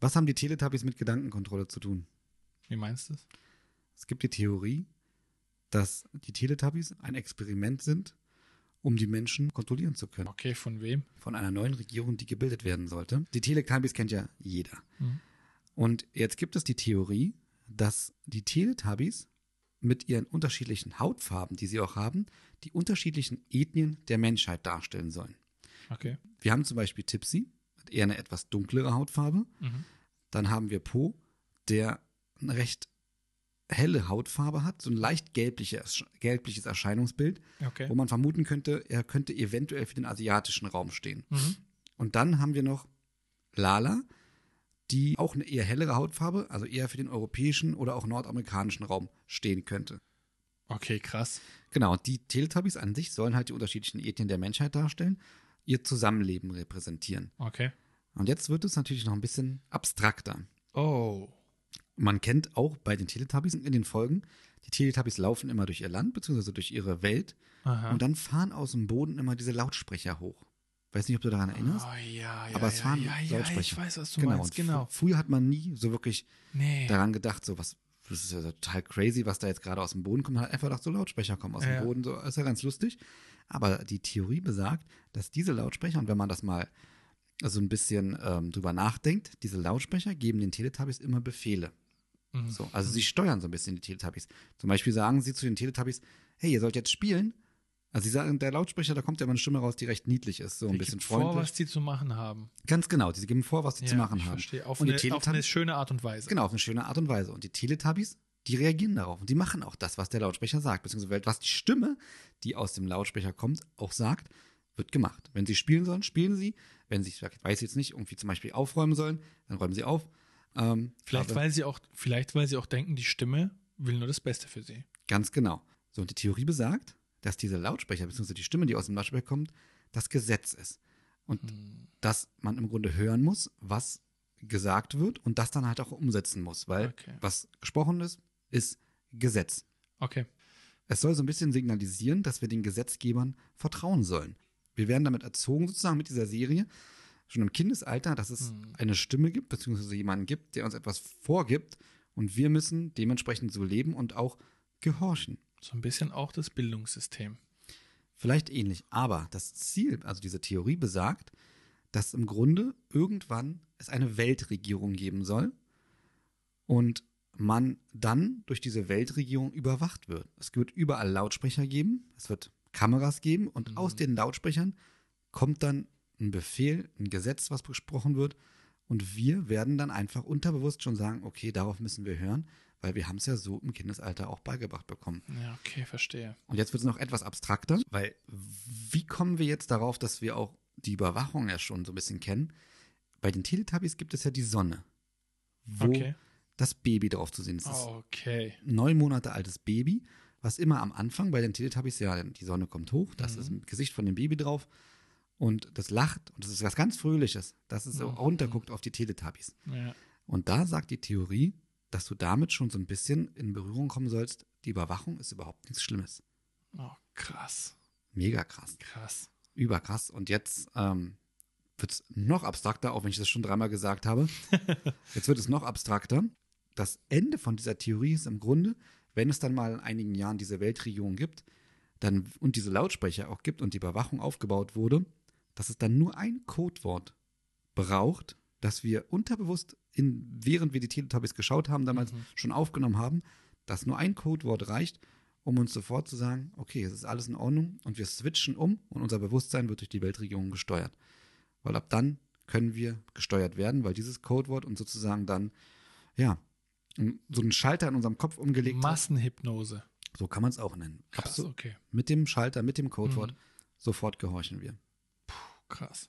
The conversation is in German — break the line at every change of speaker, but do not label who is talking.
Was haben die Teletubbies mit Gedankenkontrolle zu tun?
Wie meinst du das?
Es gibt die Theorie, dass die Teletubbies ein Experiment sind, um die Menschen kontrollieren zu können.
Okay, von wem?
Von einer neuen Regierung, die gebildet werden sollte. Die Teletubbies kennt ja jeder.
Mhm.
Und jetzt gibt es die Theorie, dass die Teletubbies mit ihren unterschiedlichen Hautfarben, die sie auch haben, die unterschiedlichen Ethnien der Menschheit darstellen sollen.
Okay.
Wir haben zum Beispiel Tipsy, eher eine etwas dunklere Hautfarbe.
Mhm.
Dann haben wir Po, der eine recht helle Hautfarbe hat, so ein leicht gelbliches, gelbliches Erscheinungsbild,
Okay.
wo man vermuten könnte, er könnte eventuell für den asiatischen Raum stehen.
Mhm.
Und dann haben wir noch Lala, die auch eine eher hellere Hautfarbe, also eher für den europäischen oder auch nordamerikanischen Raum stehen könnte.
Okay, krass.
Genau, die Teletubbies an sich sollen halt die unterschiedlichen Ethnien der Menschheit darstellen, ihr Zusammenleben repräsentieren.
Okay.
Und jetzt wird es natürlich noch ein bisschen abstrakter.
Oh.
Man kennt auch bei den Teletubbies in den Folgen, die Teletubbies laufen immer durch ihr Land bzw. durch ihre Welt
Aha.
und dann fahren aus dem Boden immer diese Lautsprecher hoch. Weiß nicht, ob du daran erinnerst.
Oh, ja, ja,
aber es
ja,
fahren
ja, ja,
Lautsprecher.
ich weiß, was du
genau.
meinst. Genau.
fr- Früher hat man nie so wirklich
Nee.
daran gedacht, so was, das ist ja total crazy, was da jetzt gerade aus dem Boden kommt. Man hat einfach gedacht, so Lautsprecher kommen aus
Ja.
dem Boden, so ist ja ganz lustig. Aber die Theorie besagt, dass diese Lautsprecher, und wenn man das mal so ein bisschen ähm, drüber nachdenkt, diese Lautsprecher geben den Teletubbies immer Befehle.
Mhm.
So, also sie steuern so ein bisschen die Teletubbies. Zum Beispiel sagen sie zu den Teletubbies, hey, ihr sollt jetzt spielen. Also sie sagen, der Lautsprecher, da kommt ja immer eine Stimme raus, die recht niedlich ist, so ein
Die
bisschen
gibt vor,
freundlich.
was die zu machen haben.
Ganz genau, die geben vor, was sie zu
Ja,
machen
ich
haben.
Verstehe. Auf,
Und die
eine, auf
Teletubbies-
eine schöne Art und Weise.
Genau, auf eine schöne Art und Weise. Und die Teletubbies, die reagieren darauf. Und die machen auch das, was der Lautsprecher sagt. Beziehungsweise was die Stimme, die aus dem Lautsprecher kommt, auch sagt, wird gemacht. Wenn sie spielen sollen, spielen sie. Wenn sie, ich weiß jetzt nicht, irgendwie zum Beispiel aufräumen sollen, dann räumen sie auf. Ähm,
Vielleicht, weil sie auch, vielleicht, weil sie auch denken, die Stimme will nur das Beste für sie.
Ganz genau. So, und die Theorie besagt, dass diese Lautsprecher, beziehungsweise die Stimme, die aus dem Lautsprecher kommt, das Gesetz ist. Und
Hm.
dass man im Grunde hören muss, was gesagt wird und das dann halt auch umsetzen muss, weil
Okay.
was gesprochen ist, ist Gesetz.
Okay.
Es soll so ein bisschen signalisieren, dass wir den Gesetzgebern vertrauen sollen. Wir werden damit erzogen, sozusagen mit dieser Serie, schon im Kindesalter, dass es
Hm.
eine Stimme gibt, beziehungsweise jemanden gibt, der uns etwas vorgibt und wir müssen dementsprechend so leben und auch gehorchen.
So ein bisschen auch das Bildungssystem.
Vielleicht ähnlich, aber das Ziel, also diese Theorie besagt, dass im Grunde irgendwann es eine Weltregierung geben soll und man dann durch diese Weltregierung überwacht wird. Es wird überall Lautsprecher geben, es wird Kameras geben und
Mhm.
aus den Lautsprechern kommt dann ein Befehl, ein Gesetz, was besprochen wird und wir werden dann einfach unterbewusst schon sagen, okay, darauf müssen wir hören, weil wir haben es ja so im Kindesalter auch beigebracht bekommen.
Ja, okay, verstehe.
Und jetzt wird es noch etwas abstrakter, weil wie kommen wir jetzt darauf, dass wir auch die Überwachung ja schon so ein bisschen kennen? Bei den Teletubbies gibt es ja die Sonne, wo
Okay.
Das Baby drauf zu sehen. Das ist
Okay.
neun Monate altes Baby, was immer am Anfang bei den Teletubbies, ja, die Sonne kommt hoch, das
Mhm.
ist ein Gesicht von dem Baby drauf und das lacht und das ist was ganz Fröhliches, dass es so
Mhm.
runterguckt auf die Teletubbies.
Ja.
Und da sagt die Theorie, dass du damit schon so ein bisschen in Berührung kommen sollst, die Überwachung ist überhaupt nichts Schlimmes.
Oh, krass.
Mega krass.
Krass.
Überkrass. Und jetzt ähm, wird es noch abstrakter, auch wenn ich das schon dreimal gesagt habe. jetzt wird es noch abstrakter. Das Ende von dieser Theorie ist im Grunde, wenn es dann mal in einigen Jahren diese Weltregierung gibt, dann und diese Lautsprecher auch gibt und die Überwachung aufgebaut wurde, dass es dann nur ein Codewort braucht, das wir unterbewusst, in, während wir die Teletubbies geschaut haben, damals
Mhm.
schon aufgenommen haben, dass nur ein Codewort reicht, um uns sofort zu sagen, okay, es ist alles in Ordnung und wir switchen um und unser Bewusstsein wird durch die Weltregierung gesteuert. Weil ab dann können wir gesteuert werden, weil dieses Codewort uns sozusagen dann, ja, so einen Schalter in unserem Kopf umgelegt hat.
Massenhypnose.
So kann man es auch nennen.
Krass,
Absolut.
okay.
Mit dem Schalter, mit dem Codewort,
Mhm.
sofort gehorchen wir.
Puh, krass.